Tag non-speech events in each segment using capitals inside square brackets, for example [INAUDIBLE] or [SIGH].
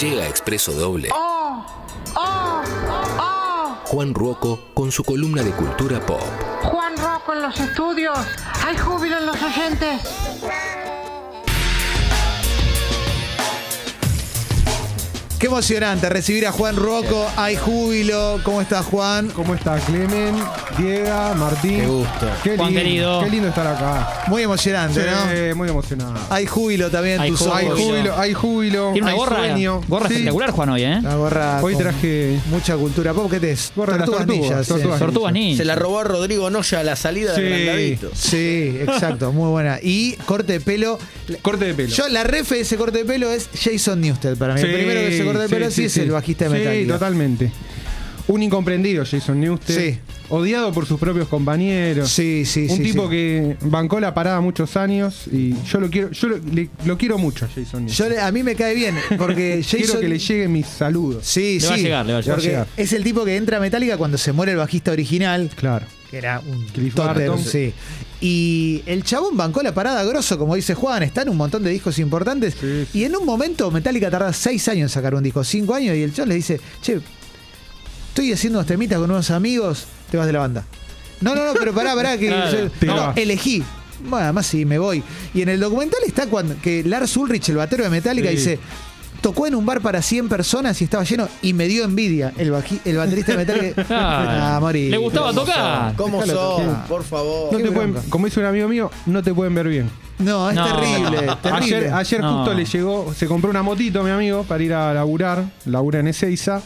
Llega Expreso Doble. ¡Oh! ¡Oh! ¡Oh! Juan Ruoco con su columna de cultura pop. Juan Rocco en los estudios. Hay júbilo en los oyentes. Qué emocionante recibir a Juan Rocco. Hay júbilo. ¿Cómo estás, Juan? ¿Cómo está Clemen, Diego, Martín? Qué gusto. Qué Juan lindo, querido. Qué lindo estar acá. Muy emocionante, ¿no? Sí, muy emocionado. Hay júbilo también en Hay tus júbilo. Hay ojos. júbilo, hay júbilo. Tiene una hay gorra, sueño. gorra Sí. espectacular, Juan, hoy, ¿eh? La gorra Hoy con traje mucha cultura pop. ¿Qué te es? Gorra de las Tortugas tortugas, ninjas, sí. tortugas. Tortugas ninja. Se la robó a Rodrigo Noya a la salida Sí. del agrandadito. Sí, exacto, muy buena. Y corte de pelo. corte de pelo. Yo, la refe de ese corte de pelo es Jason Newsted para mí. Sí, el primero que se corta de pelo sí, es el bajista de Sí, Metallica. totalmente. Un incomprendido, Jason Newsted. Sí. Odiado por sus propios compañeros. Sí, sí, Un sí, tipo sí. que bancó la parada muchos años y yo lo quiero, yo lo, le- lo quiero mucho a Jason Newsted. Yo le- a mí me cae bien, porque [LAUGHS] Jason. quiero que le lleguen mis saludos. Sí, Le sí. va a llegar, le va a llegar. Porque llegar. es el tipo que entra a Metallica cuando se muere el bajista original, Claro. que era un Cliff Barton. sí. Y el chabón bancó la parada grosso, como dice Juan, está en un montón de discos importantes. Sí. Y en un momento Metallica tarda seis años en sacar un disco, cinco años, y el chabón le dice, che, estoy haciendo unos temitas con unos amigos, te vas de la banda. No, no, no, pero pará, pará, que Claro, yo- te no, vas. elegí. Bueno, además sí, me voy. Y en el documental está cuando que Lars Ulrich, el batero de Metallica, Sí. dice, tocó en un bar para 100 personas y estaba lleno y me dio envidia el, baji- el baterista de Metallica. Claro. [LAUGHS] Ah, morí. Le gustaba tocar. ¿Cómo son? Por favor. No Qué te pueden, bronca. como dice un amigo mío, no te pueden ver bien. No, es No. terrible, terrible. Ayer, ayer No. justo le llegó, se compró una motito mi amigo para ir a laburar, labura en Ezeiza,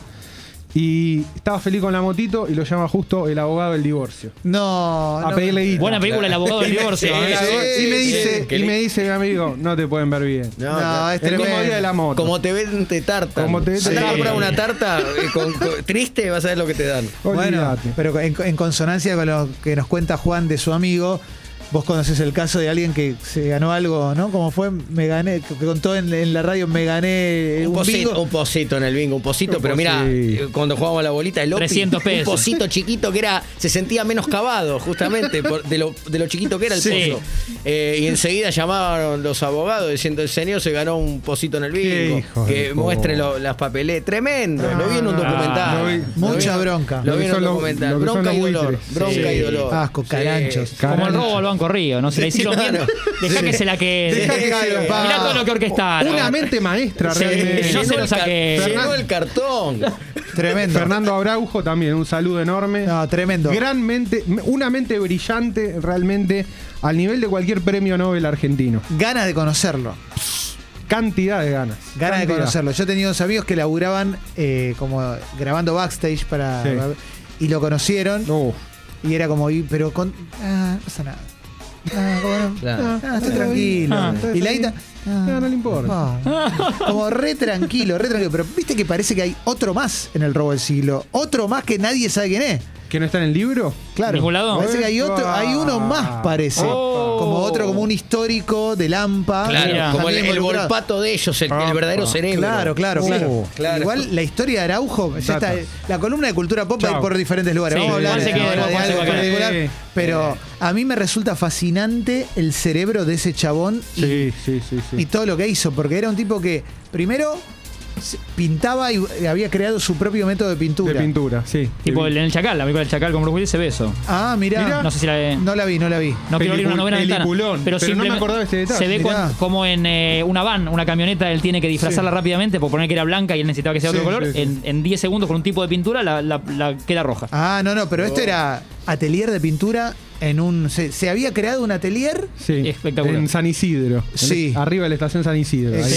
y estaba feliz con la motito y lo llama justo el abogado del divorcio. No, A no, pedirle guita. Buena película, El abogado del [LAUGHS] divorcio. Sí, ¿eh? sí, y me dice, y me dice mi amigo, no te pueden ver bien. No, No, no. es el mismo tremendo. día de la moto. Como te ven, te tartan. Como te ven, te comprar una tarta eh, con- con- triste, vas a ver lo que te dan. Bueno, pero en, en consonancia con lo que nos cuenta Juan de su amigo, vos conoces el caso de alguien que se ganó algo, ¿no? Como fue, me gané, que contó en, en la radio, me gané Un un, posito, bingo. un posito en el bingo, un posito, Un pero mira, eh, cuando jugábamos a la bolita, el Opi, 300 pesos. un posito chiquito que era, se sentía menos cavado, justamente, por- de, lo, de lo chiquito que era el Sí. pozo. Eh, y enseguida llamaban los abogados diciendo, el señor se ganó un posito en el bingo, hijo que muestre lo- las papeletas. Tremendo, lo vi en un Ah, documental. vi. Mucha vi bronca. Lo vi en un documental. Bronca y dolor. Bronca Sí. y dolor. Asco, Sí. caranchos. Como el robo al Banco Río, ¿no? Se la hicieron bien. Claro. Dejá que se la que. Dejá que caiga, pa. Mirá todo lo que orquestaron. Una mente maestra Sí, realmente. yo se lo saqué. Llenó el cartón. [LAUGHS] Tremendo. Fernando Abraujo también, un saludo enorme. No, tremendo. Gran mente, una mente brillante realmente al nivel de cualquier premio Nobel argentino. Ganas de conocerlo. Cantidad de ganas. Ganas de conocerlo. Yo tenía unos amigos que laburaban eh, como grabando backstage para. Sí. Y lo conocieron. Uf. Y era como, pero con. Ah, no pasa nada. Ah, ¿cómo no? Claro. Ah, estoy tranquilo. Ah. y la guita. ah, No, no le importa. ah. Como re tranquilo, re tranquilo. Pero viste que parece que hay otro más en el robo del siglo. Otro más que nadie sabe quién es. ¿Que no está en el libro? Claro. ¿Ningún lado? Parece que hay otro, hay uno más, parece. Oh. Como otro, como un histórico de Lampa. Claro, como el, el volpato de ellos, el, el verdadero Ah, cerebro. Claro, claro, Oh, claro. claro. Igual la historia de Araujo, ya está, Datos. la columna de cultura pop va a ir Chao. por diferentes lugares. Sí, Vamos a hablar de, queda, algo particular, Sí. pero a mí me resulta fascinante el cerebro de ese chabón y, Sí, sí, sí. sí. y todo lo que hizo, porque era un tipo que primero pintaba y había creado su propio método de pintura. de pintura, sí. Tipo el, en el Chacal, la película del Chacal con Bruce Willis se ve eso. Ah, mirá. Mirá. No sé si la. No la vi, no la vi. No quiero abrir una novela ventana. peliculón, pero no me simplemente acordaba de ese detalle. Se ve cuan- como en eh, una van, una camioneta, él tiene que disfrazarla rápidamente por poner que era blanca y él necesitaba que sea Sí, otro color. sí, sí. En, en 10 segundos con un tipo de pintura la, la- la queda roja. Ah, no, no, pero esto era atelier de pintura en un. Se, se había creado un atelier. Sí, Espectacular. En San Isidro. En- Sí. arriba de la estación San Isidro. ahí.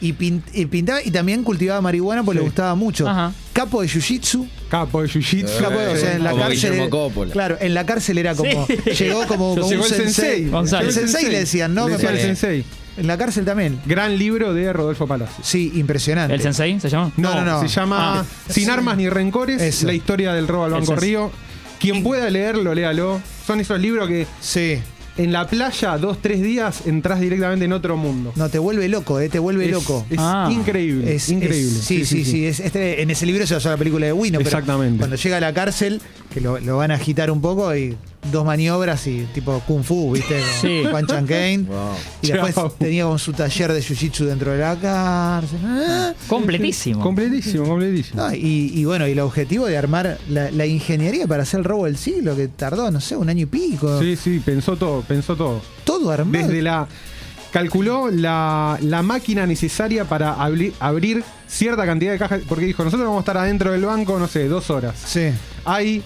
Y, pin- y pintaba y también cultivaba marihuana porque Sí. le gustaba mucho. Ajá. Capo de jiu-jitsu. Capo de Jiu-Jitsu. Capo de- o sea, en la Como cárcel. Claro, en la cárcel era como. Sí. [LAUGHS] Llegó como, como Llegó un el sensei. sensei. El sensei le decían, ¿no? Le el parece. sensei. En la cárcel también. Gran libro de Rodolfo Palacio. Sí, impresionante. ¿El Sensei se llama? No, no, no. Se llama Ah. Sin armas ni rencores, Eso. la historia del robo al Banco Río. Quien pueda leerlo, léalo. Son esos libros que Sí. En la playa, dos, tres días, entras directamente en otro mundo. No, te vuelve loco, ¿eh? Te vuelve es, loco. Es Ah. increíble. Es- increíble. es- sí, sí, sí. es- este- en ese libro se basó la película de Wino. pero Exactamente. Cuando llega a la cárcel, que lo, lo van a agitar un poco y dos maniobras y tipo Kung Fu, ¿viste? Sí. Juan [LAUGHS] Chan Kane. Wow. Y después Chao. tenía con su taller de jiu-jitsu dentro de la cárcel. Ah. Completísimo. Completísimo, completísimo. No, y, y bueno, y el objetivo de armar la, la ingeniería para hacer el robo del siglo, que tardó, no sé, un año y pico. Sí, sí, pensó todo, pensó todo. Todo armado. Desde la. Calculó la, la máquina necesaria para abri- abrir cierta cantidad de cajas. Porque dijo, nosotros vamos a estar adentro del banco, no sé, dos horas. Sí. Hay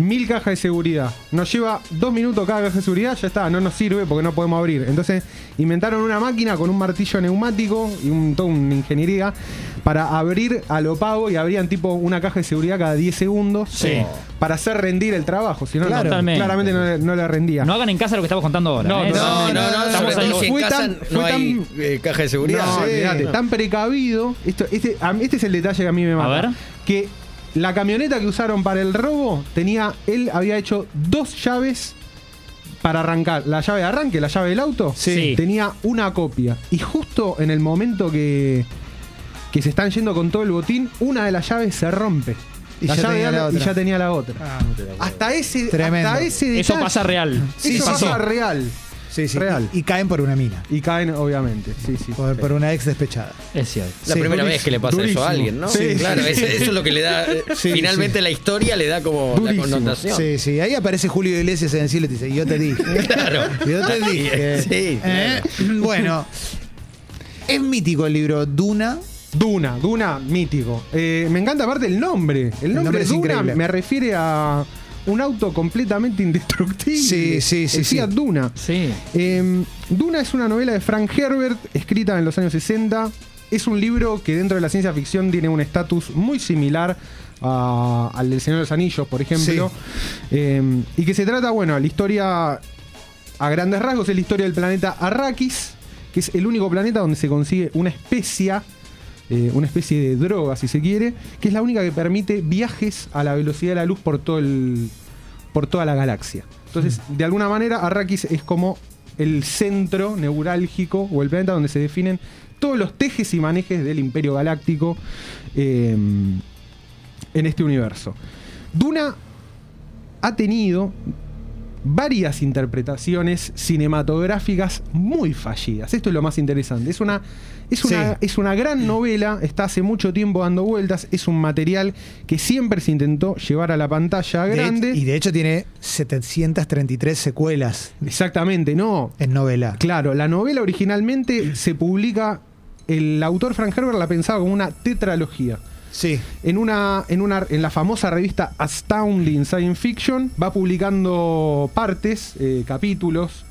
mil cajas de seguridad. Nos lleva dos minutos cada caja de seguridad, ya está, no nos sirve porque no podemos abrir. Entonces inventaron una máquina con un martillo neumático y un, toda una ingeniería para abrir a lo pago y abrían tipo una caja de seguridad cada 10 segundos Sí. para hacer rendir el trabajo. Si no, Claro. no, Totalmente. claramente no, le- no le rendía. No hagan en casa lo que estamos contando ahora. No, ¿eh? No, no, no, Fue tan- no fue hay tan- eh, caja de seguridad. No, Sí. olvidate, tan precavido. Esto, este, a este es el detalle que a mí me mata. ver. Que la camioneta que usaron para el robo tenía. Él había hecho dos llaves para arrancar. La llave de arranque, la llave del auto. Sí. Tenía una copia. Y justo en el momento que. Que se están yendo con todo el botín, una de las llaves se rompe. Y la ya llave tenía de la y otra. ya tenía la otra. Ah, hasta ese, Tremendo. hasta ese Eso pasa real. Sí, eso pasó. pasa real. Sí, sí. Real. Y, y caen por una mina. Y caen, obviamente. Sí, sí. Por, por una ex despechada. Es cierto. La Sí, primera durísimo, vez que le pasa eso a alguien, ¿no? Sí, claro, sí, es- sí. eso es lo que le da. eh, Sí, finalmente la historia le da como Durísimo. la connotación. Sí, sí. Ahí aparece Julio Iglesias en el cielo y te dice, yo te dije. [LAUGHS] Claro. Yo te dije. Sí, ¿Eh? Bueno, es mítico el libro Duna. Duna, Duna mítico. Eh, me encanta aparte el nombre. El nombre, nombre es Duna increíble. me refiere a un auto completamente indestructible. Sí, sí, sí, El sí. Fiat Duna. Sí. Eh, Duna es una novela de Frank Herbert, escrita en los años 60. Es un libro que dentro de la ciencia ficción tiene un estatus muy similar a- al del Señor de los Anillos, por ejemplo. Eh, y que se trata, bueno, la historia a grandes rasgos es la historia del planeta Arrakis, que es el único planeta donde se consigue una especia, eh, una especie de droga, si se quiere, que es la única que permite viajes a la velocidad de la luz por todo el, por toda la galaxia. Entonces, de alguna manera, Arrakis es como el centro neurálgico o el planeta donde se definen todos los tejes y manejes del Imperio Galáctico eh, en este universo. Duna ha tenido varias interpretaciones cinematográficas muy fallidas. Esto es lo más interesante. Es una, es una, Sí. es una gran novela, está hace mucho tiempo dando vueltas, es un material que siempre se intentó llevar a la pantalla De- grande. y de hecho tiene 733 secuelas Exactamente, no. en novela. Claro, la novela originalmente se publica, el autor Frank Herbert la pensaba como una tetralogía. Sí. En una, en una, en la famosa revista Astounding Science Fiction va publicando partes, eh, capítulos,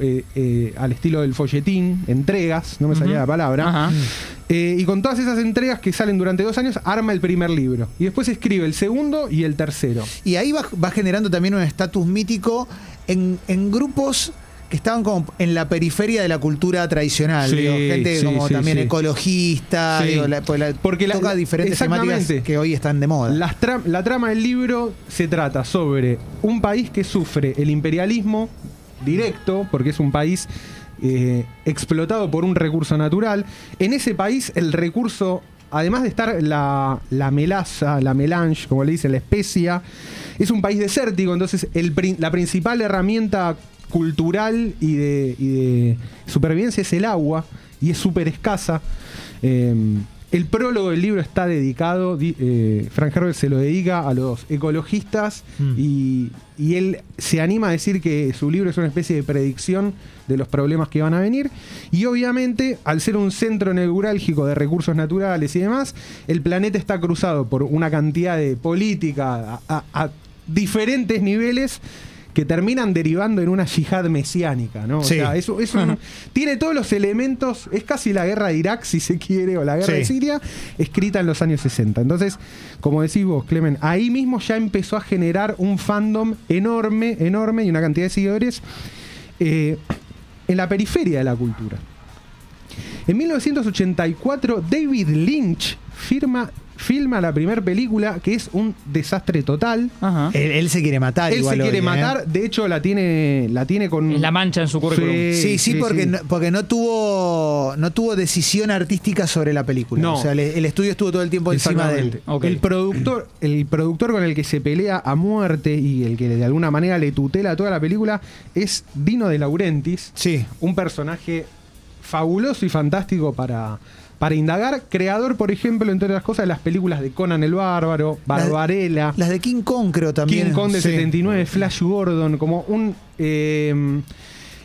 eh, eh, al estilo del folletín, entregas, no me salía la palabra. Ajá. Eh, y con todas esas entregas que salen durante dos años, arma el primer libro. Y después escribe el segundo y el tercero. Y ahí va, va generando también un estatus mítico en, en grupos que estaban como en la periferia de la cultura tradicional. Sí, digo, gente sí, como sí, también ecologista, Sí. digo, la- pues la- Porque la- toca diferentes temáticas que hoy están de moda. Las tra- la trama del libro se trata sobre un país que sufre el imperialismo directo, porque es un país eh, explotado por un recurso natural. En ese país el recurso, además de estar la, la melaza, la melange, como le dicen, la especia, es un país desértico, entonces el la principal herramienta cultural y de, y de supervivencia es el agua, y es súper escasa. Eh, el prólogo del libro está dedicado, di- eh, Frank Herbert se lo dedica a los ecologistas Mm. y, y él se anima a decir que su libro es una especie de predicción de los problemas que van a venir. Y obviamente, al ser un centro neurálgico de recursos naturales y demás, el planeta está cruzado por una cantidad de política a, a- a diferentes niveles que terminan derivando en una yihad mesiánica, ¿no? O Sí. sea, es, es un- tiene todos los elementos, es casi la guerra de Irak, si se quiere, o la guerra Sí. de Siria, escrita en los años 60. Entonces, como decís vos, Clemen, ahí mismo ya empezó a generar un fandom enorme, enorme y una cantidad de seguidores eh, en la periferia de la cultura. En 1984, David Lynch firma, filma la primera película que es un desastre total. Ajá. Él, él se quiere matar. Él se quiere hoy, ¿eh? matar, de hecho la tiene, la tiene con... Es la mancha en su currículum. Sí, sí, porque, No, porque no tuvo no tuvo decisión artística sobre la película. No. O sea, el, el estudio estuvo todo el tiempo encima de él. El productor, el productor con el que se pelea a muerte y el que de alguna manera le tutela toda la película es Dino de Laurentiis. Sí. Un personaje fabuloso y fantástico para, para indagar. Creador, por ejemplo, entre otras cosas, de las películas de Conan el Bárbaro, Barbarella. Las de King Kong, creo también. King Kong de Sí. 79, Flash Gordon, como un. eh,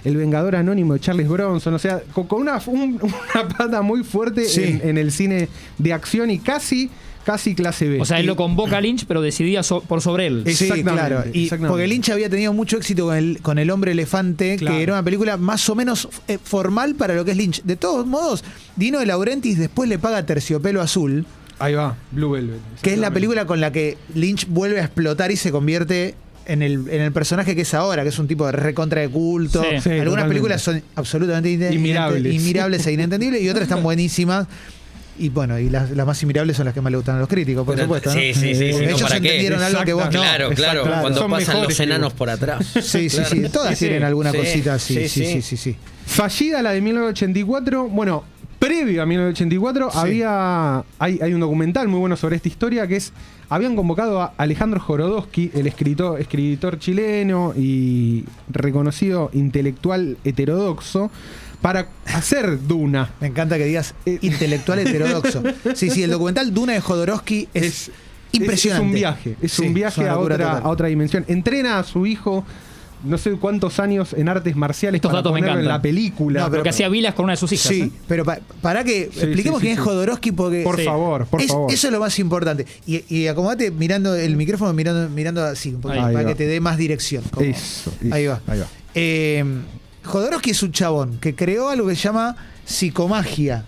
el Vengador Anónimo de Charles Bronson, o sea, con, con una, un- [LAUGHS] una pata muy fuerte Sí. en, en el cine de acción y casi, casi clase B. O sea, él Y- lo convoca a Lynch, pero decidía so- por sobre él. Sí, claro. Y exactamente. porque Lynch había tenido mucho éxito con el, con el Hombre Elefante, Claro. que era una película más o menos eh, formal para lo que es Lynch. De todos modos, Dino de Laurentiis después le paga Terciopelo Azul, Ahí va, Blue Velvet. que es la película con la que Lynch vuelve a explotar y se convierte en el, en el personaje que es ahora, que es un tipo de recontra de culto. Sí. Algunas totalmente. películas son absolutamente Inmirables. inmirables e inentendibles y otras están [LAUGHS] buenísimas. Y bueno, y las, las más inmirables son las que más le gustan a los críticos, por Pero- supuesto. ¿no? sí, sí, sí, no, ellos ¿para qué? entendieron algo que vos no. Claro, claro, Exacto. cuando Son pasan mejores los enanos por atrás. [LAUGHS] Sí, sí, sí. Todas Sí, tienen alguna sí, cosita así. Sí, sí, sí, sí. sí, sí. Fallida la de 1984. Bueno, previo a 1984 Sí. había hay, hay un documental muy bueno sobre esta historia que es habían convocado a Alejandro Jorodowski, el escritor, escritor chileno y reconocido intelectual heterodoxo, para hacer Duna. Me encanta que digas Eh. intelectual heterodoxo. [LAUGHS] Sí, sí, el documental Duna de Jodorowsky es, impresionante. Es, un viaje, es Sí, un viaje a otra, total. a otra dimensión. Entrena a su hijo no sé cuántos años en artes marciales Estos para datos me en encantan. la película. No, Pero que hacía vilas con una de sus hijas. Sí, ¿eh? pero pa- para que Sí, expliquemos sí, sí, quién sí. es Jodorowsky porque por Sí. favor, por es- favor. eso es lo más importante. Y, y acomodate mirando el micrófono, mirando, mirando así, un poquito, Ahí para va. que te dé más dirección. como- Eso, eso. Ahí va. Ahí va. Eh, Jodorowsky es un chabón que creó algo que se llama psicomagia,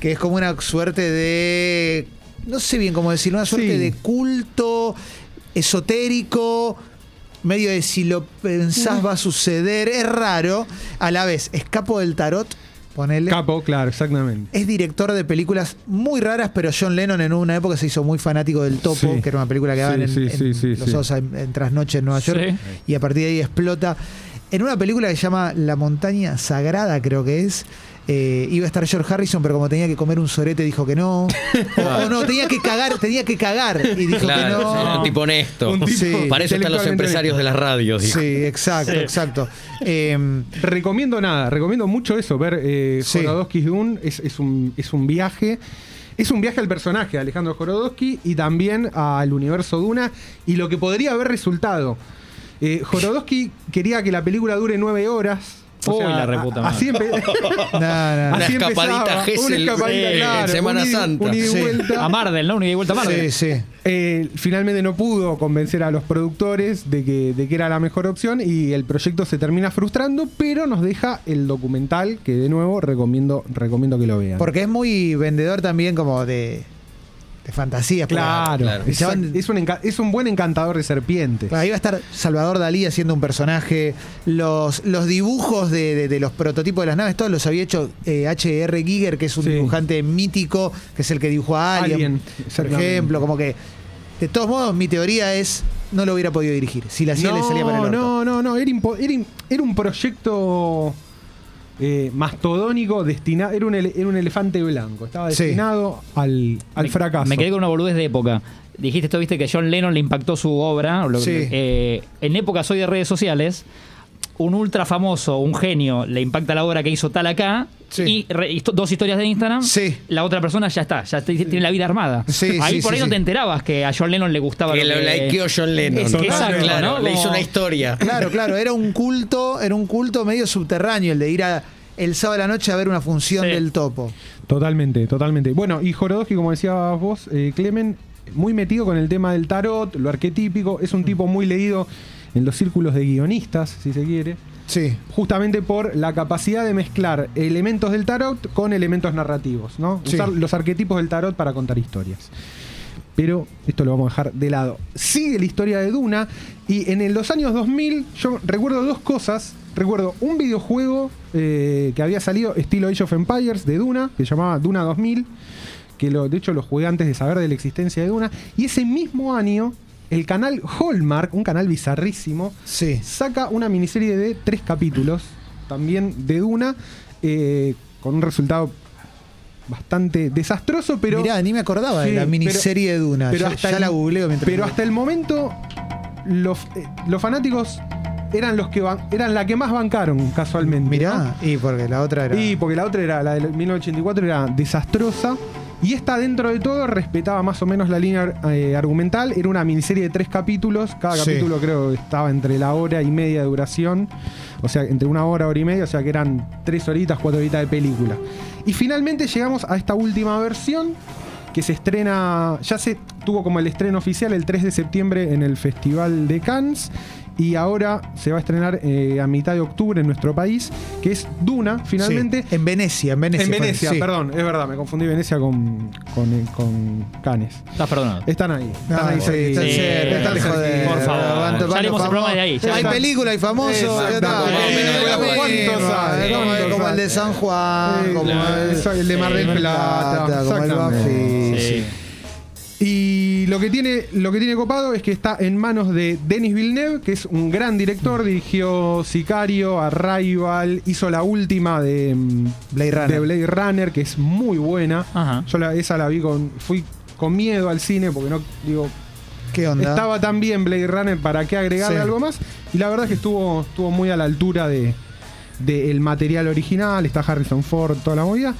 que es como una suerte de. No sé bien cómo decirlo, una suerte Sí. de culto esotérico, medio de si lo pensás va a suceder. Es raro. A la vez, escapo del tarot, ponele. Capo, claro, exactamente. Es director de películas muy raras, pero John Lennon en una época se hizo muy fanático del Topo, Sí. que era una película que daban Sí, en, sí, en sí, sí, los sí. sábados en, en trasnoche en Nueva York, Sí. y a partir de ahí explota. En una película que se llama La montaña sagrada, creo que es. eh, iba a estar George Harrison, pero como tenía que comer un sorete, dijo que no. [LAUGHS] O, o no, tenía que cagar, tenía que cagar. Y dijo Claro, que era no. un tipo honesto. Un tipo Sí. Para eso están los empresarios de las radios. dijo. Sí, exacto, Sí. exacto. Eh, Recomiendo nada, recomiendo mucho eso, ver eh, Sí. Jorodowski's Dune, es, es un, es un viaje. Es un viaje al personaje de Alejandro Jorodowski y también al universo Duna y lo que podría haber resultado. Eh, Jorodowski quería que la película dure nueve horas. Uy, la reputa madre. así, empe- [LAUGHS] [LAUGHS] no, no, no. Una así escapadita una escapadita, eh, claro, Semana un ida- Santa. un ida y Sí. vuelta. A Mardel, ¿no? Una ida y vuelta a Mardel. Sí, sí. Eh, finalmente no pudo convencer a los productores de que, de que era la mejor opción y el proyecto se termina frustrando, pero nos deja el documental que de nuevo recomiendo, recomiendo que lo vean. Porque es muy vendedor también como de fantasía. claro, Claro. es, un enca- es un buen encantador de serpientes. Claro, ahí va a estar Salvador Dalí haciendo un personaje. Los, los dibujos de, de- de los prototipos de las naves, todos los había hecho eh, H.R. Giger, que es un Sí. dibujante mítico, que es el que dibujó a Alien, Alien, por ejemplo. Como que, de todos modos, mi teoría es, no lo hubiera podido dirigir. Si la hacía, le salía para el orto. no, no, no, era, era un proyecto eh, mastodónico destinado, era un, ele- era un elefante blanco, estaba Sí. destinado al, al Me- fracaso. Me quedé con una boludez de época. Dijiste esto, viste, que John Lennon le impactó su obra. Lo- Sí. eh, en épocas hoy de redes sociales, un ultra famoso, un genio, le impacta la obra que hizo tal acá. Sí. Y re- histo- dos historias de Instagram. Sí. La otra persona ya está, ya tiene la vida armada. Sí, ahí sí, por sí, ahí no te enterabas que a John Lennon le gustaba Que lo que- likeó John Lennon. Es que Totalmente. exacto, Claro, ¿no? le hizo una historia. Claro, claro, era un culto, era un culto medio subterráneo, el de ir a el sábado de la noche a ver una función Sí. del topo. Totalmente, totalmente. Bueno, y Jorodowski, como decías vos, eh, Clemen, muy metido con el tema del tarot, lo arquetípico, es un tipo muy leído en los círculos de guionistas, si se quiere, Sí. justamente por la capacidad de mezclar elementos del tarot con elementos narrativos, ¿no? Sí. Usar los arquetipos del tarot para contar historias. Pero esto lo vamos a dejar de lado. Sigue la historia de Duna y en el- los años 2000 yo recuerdo dos cosas recuerdo un videojuego eh, que había salido estilo Age of Empires de Duna, que se llamaba Duna 2000, que lo, de hecho lo jugué antes de saber de la existencia de Duna, y ese mismo año el canal Hallmark, un canal bizarrísimo, Sí. saca una miniserie de tres capítulos, también de Duna, eh, con un resultado bastante desastroso, pero... Mirá, ni me acordaba Sí, de la pero- miniserie de Duna. pero ya hasta ya el- la googleo mientras. Pero hasta el momento, los, eh, los fanáticos eran los que ban- eran la que más bancaron, casualmente. Mirá, y porque la otra era. Y porque la otra era, la del 1984, era desastrosa. Y esta, dentro de todo, respetaba más o menos la línea eh, argumental. Era una miniserie de tres capítulos. Cada Sí. capítulo creo que estaba entre la hora y media de duración. O sea, entre una hora, hora y media. O sea, que eran tres horitas, cuatro horitas de película. Y finalmente llegamos a esta última versión que se estrena, ya se tuvo como el estreno oficial el 3 de septiembre en el Festival de Cannes y ahora se va a estrenar eh, a mitad de octubre en nuestro país, que es Duna, finalmente. Sí, en Venecia, en Venecia. En Venecia, sí. perdón, es verdad, me confundí Venecia con, con, eh, con Cannes. Estás perdonado. Están ahí. Están ahí sí, están Sí, cerca, están joder, por favor. Salimos el programa de ahí, ya Hay está. película, hay famosos. ya está. Exactamente. Como- ¿Cuántos hay? como- ¿Cuántos Como el de? San Juan, como el, de Mar del Mar del Plata, como el. Buffy. Sí. Y lo que tiene, lo que tiene copado es que está en manos de Denis Villeneuve, que es un gran director, dirigió Sicario, Arrival, hizo la última de mm, Blade Runner. de Blade Runner, que es muy buena. Ajá. Yo la- esa la vi con, fui con miedo al cine porque no, digo, ¿Qué onda? estaba tan bien Blade Runner para qué agregarle Sí. algo más. Y la verdad es que estuvo, estuvo muy a la altura de del material original, está Harrison Ford, toda la movida.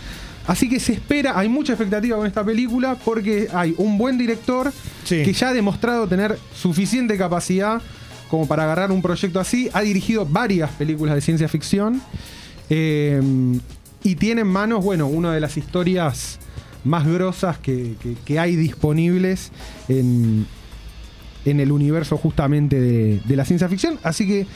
Así que se espera, hay mucha expectativa con esta película porque hay un buen director Sí. que ya ha demostrado tener suficiente capacidad como para agarrar un proyecto así. Ha dirigido varias películas de ciencia ficción eh, y tiene en manos, bueno, una de las historias más grosas que, que- que hay disponibles en, en el universo justamente de, de la ciencia ficción. Así que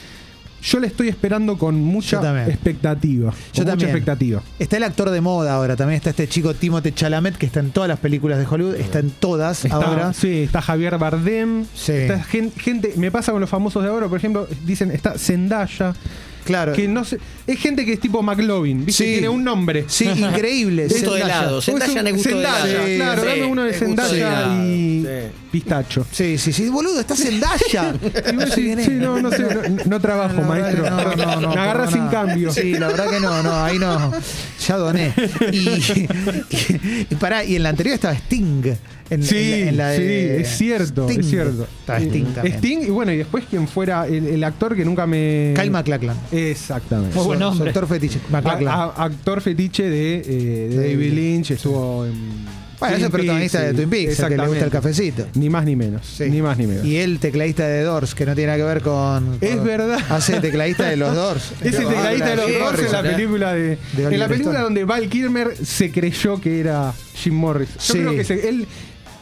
yo le estoy esperando con mucha expectativa. con Yo mucha también. expectativa. Está el actor de moda ahora, también está este chico Timothée Chalamet que está en todas las películas de Hollywood, está en todas Está, ahora. Sí, está Javier Bardem. Sí. Está gente, me pasa con los famosos de ahora, por ejemplo, dicen, está Zendaya. Claro. Que no sé, es gente que es tipo McLovin, ¿viste? Sí. Tiene un nombre. Sí, increíble. [LAUGHS] Gusto de Zendaya. helado. Zendaya Zendaya, helado. Sí, claro, sí, dame uno de Zendaya y sí. Pistacho. Sí, sí, sí, boludo, está Zendaya. Y vos [LAUGHS] decís, sí, no, no sé, no, no trabajo, La maestro. no, no, no, Me agarra sin cambio. Sí, la verdad que no, no, ahí no. Ya doné. Y, y, [LAUGHS] y pará, y en la anterior estaba Sting. En, Sí, en la- en la de- sí, es cierto, Sting. es cierto. Estaba Sting Eh, también. Sting, y bueno, y después quien fuera el, el actor que nunca me. Kyle MacLachlan. Exactamente. Muy buen nombre. actor fetiche. A- actor fetiche de, eh, de David Lynch, estuvo en. Bueno, es el protagonista de Twin Peaks, el que le gusta el cafecito. Ni más ni menos. Sí. Ni más ni menos. Y el tecladista de Doors, que no tiene nada que ver con. Es con- verdad. Hace tecladista de los Doors. Es el tecladista de los [LAUGHS] Jim Doors en la película de. De en la película Stone. donde Val Kilmer se creyó que era Jim Morris. Yo Sí. creo que se- él.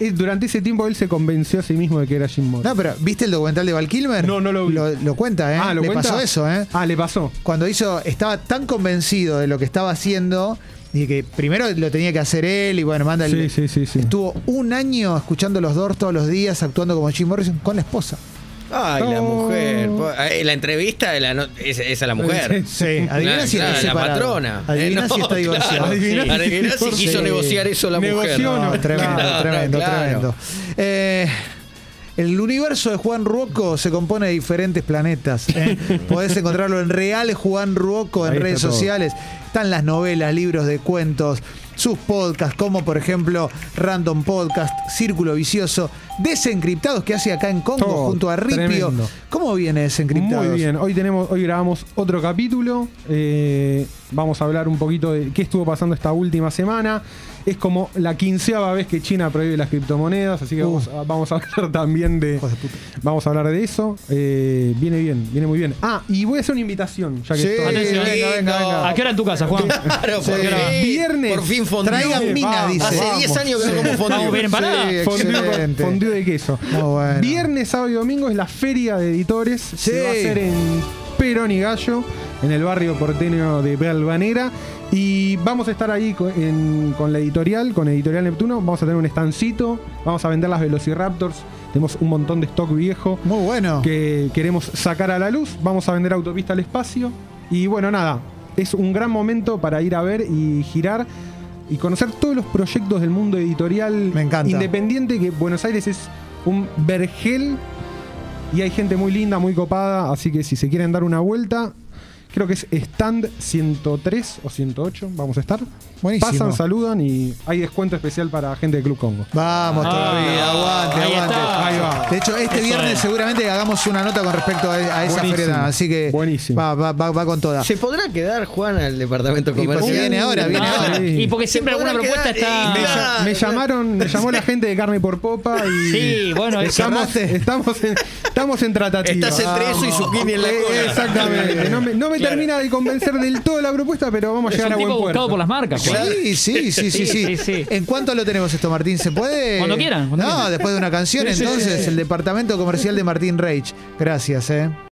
eh, Durante ese tiempo él se convenció a sí mismo de que era Jim Morris. No, pero ¿viste el documental de Val Kilmer? No, no lo vi. Lo, cuenta, ¿eh? Ah, ¿lo Le cuenta? pasó eso, ¿eh? Ah, le pasó. Cuando hizo, estaba tan convencido de lo que estaba haciendo y que primero lo tenía que hacer él y bueno, manda el. Sí, sí, sí, sí. Estuvo un año escuchando los Doors todos los días, actuando como Jim Morrison con la esposa. Ay, la No. mujer. Eh, La entrevista la no- es, es a la mujer. Sí, adivina Claro, si está claro, la separado. patrona. Adivina Eh, si no, está divorciado. claro. Adivina si- Adivina si Sí. quiso negociar eso la mujer. Negoció, No, no, tremendo, tremendo, [LAUGHS] claro. tremendo. Eh, el universo de Juan Ruoco se compone de diferentes planetas. ¿eh? [LAUGHS] Podés encontrarlo en Real Juan Ruoco en Ahí redes sociales. Están las novelas, libros de cuentos, sus podcasts, como por ejemplo Random Podcast, Círculo Vicioso, Desencriptados que hace acá en Congo junto a Ripio. tremendo. ¿Cómo viene Desencriptados? Muy bien, hoy tenemos, hoy grabamos otro capítulo. eh, vamos a hablar un poquito de qué estuvo pasando esta última semana. Es como la quinceava vez que China prohíbe las criptomonedas, así que Uh. vamos, a, vamos a hablar también de. Vamos a hablar de eso. Eh, viene bien, viene muy bien. Ah, y voy a hacer una invitación, ya que Sí, estoy. Atención. venga, venga, venga. ¿A qué hora en tu casa, Juan? Claro, Sí. Viernes. Por fin fondió. Traigan mina, dice. Hace vamos. 10 años que no como fondió. Vamos bien. Sí, Fondue, con- de queso. Bueno. Viernes, sábado y domingo es la feria de editores. Se va a hacer en Perón y Gallo, en el barrio porteño de Belvanera. Y vamos a estar ahí co- en- con la editorial, con Editorial Neptuno. Vamos a tener un estancito. Vamos a vender las Velociraptors. Tenemos un montón de stock viejo Muy bueno. que queremos sacar a la luz. Vamos a vender Autopista al Espacio. Y bueno, nada, es un gran momento para ir a ver y girar y conocer todos los proyectos del mundo editorial Me encanta. independiente, que Buenos Aires es un vergel y hay gente muy linda, muy copada, así que si se quieren dar una vuelta, creo que es stand 103 o 108, vamos a estar. Buenísimo. Pasan, saludan y hay descuento especial para gente de Club Congo. Vamos Ah, todavía, aguante, ahí aguante. está. Ahí va. De hecho, este Eso viernes es. seguramente hagamos una nota con respecto a, a esa Buenísimo. feria. Así que Buenísimo. Va, va, va, va con toda. ¿Se podrá quedar Juan al departamento Y porque comercial? viene ahora, viene Ah, ahora. Sí. Y porque siempre alguna podrá propuesta quedar- está. Me, Ah, llamaron, me llamó la gente de carne por popa y Sí, bueno, estamos, estamos, en, estamos en tratativa. Estás entre eso y zucchini en la Eh, cola. Exactamente. No me, no me. Termina de convencer del todo la propuesta, pero vamos a llegar un a buen puerto. buscado por las marcas. Sí, sí, sí, sí, Sí, sí. sí, sí. ¿En cuánto lo tenemos esto, Martín? ¿Se puede? Cuando quieran, cuando no, quieran. después de una canción, Sí, sí, entonces, sí. el departamento comercial de Martín Reich. Gracias, eh.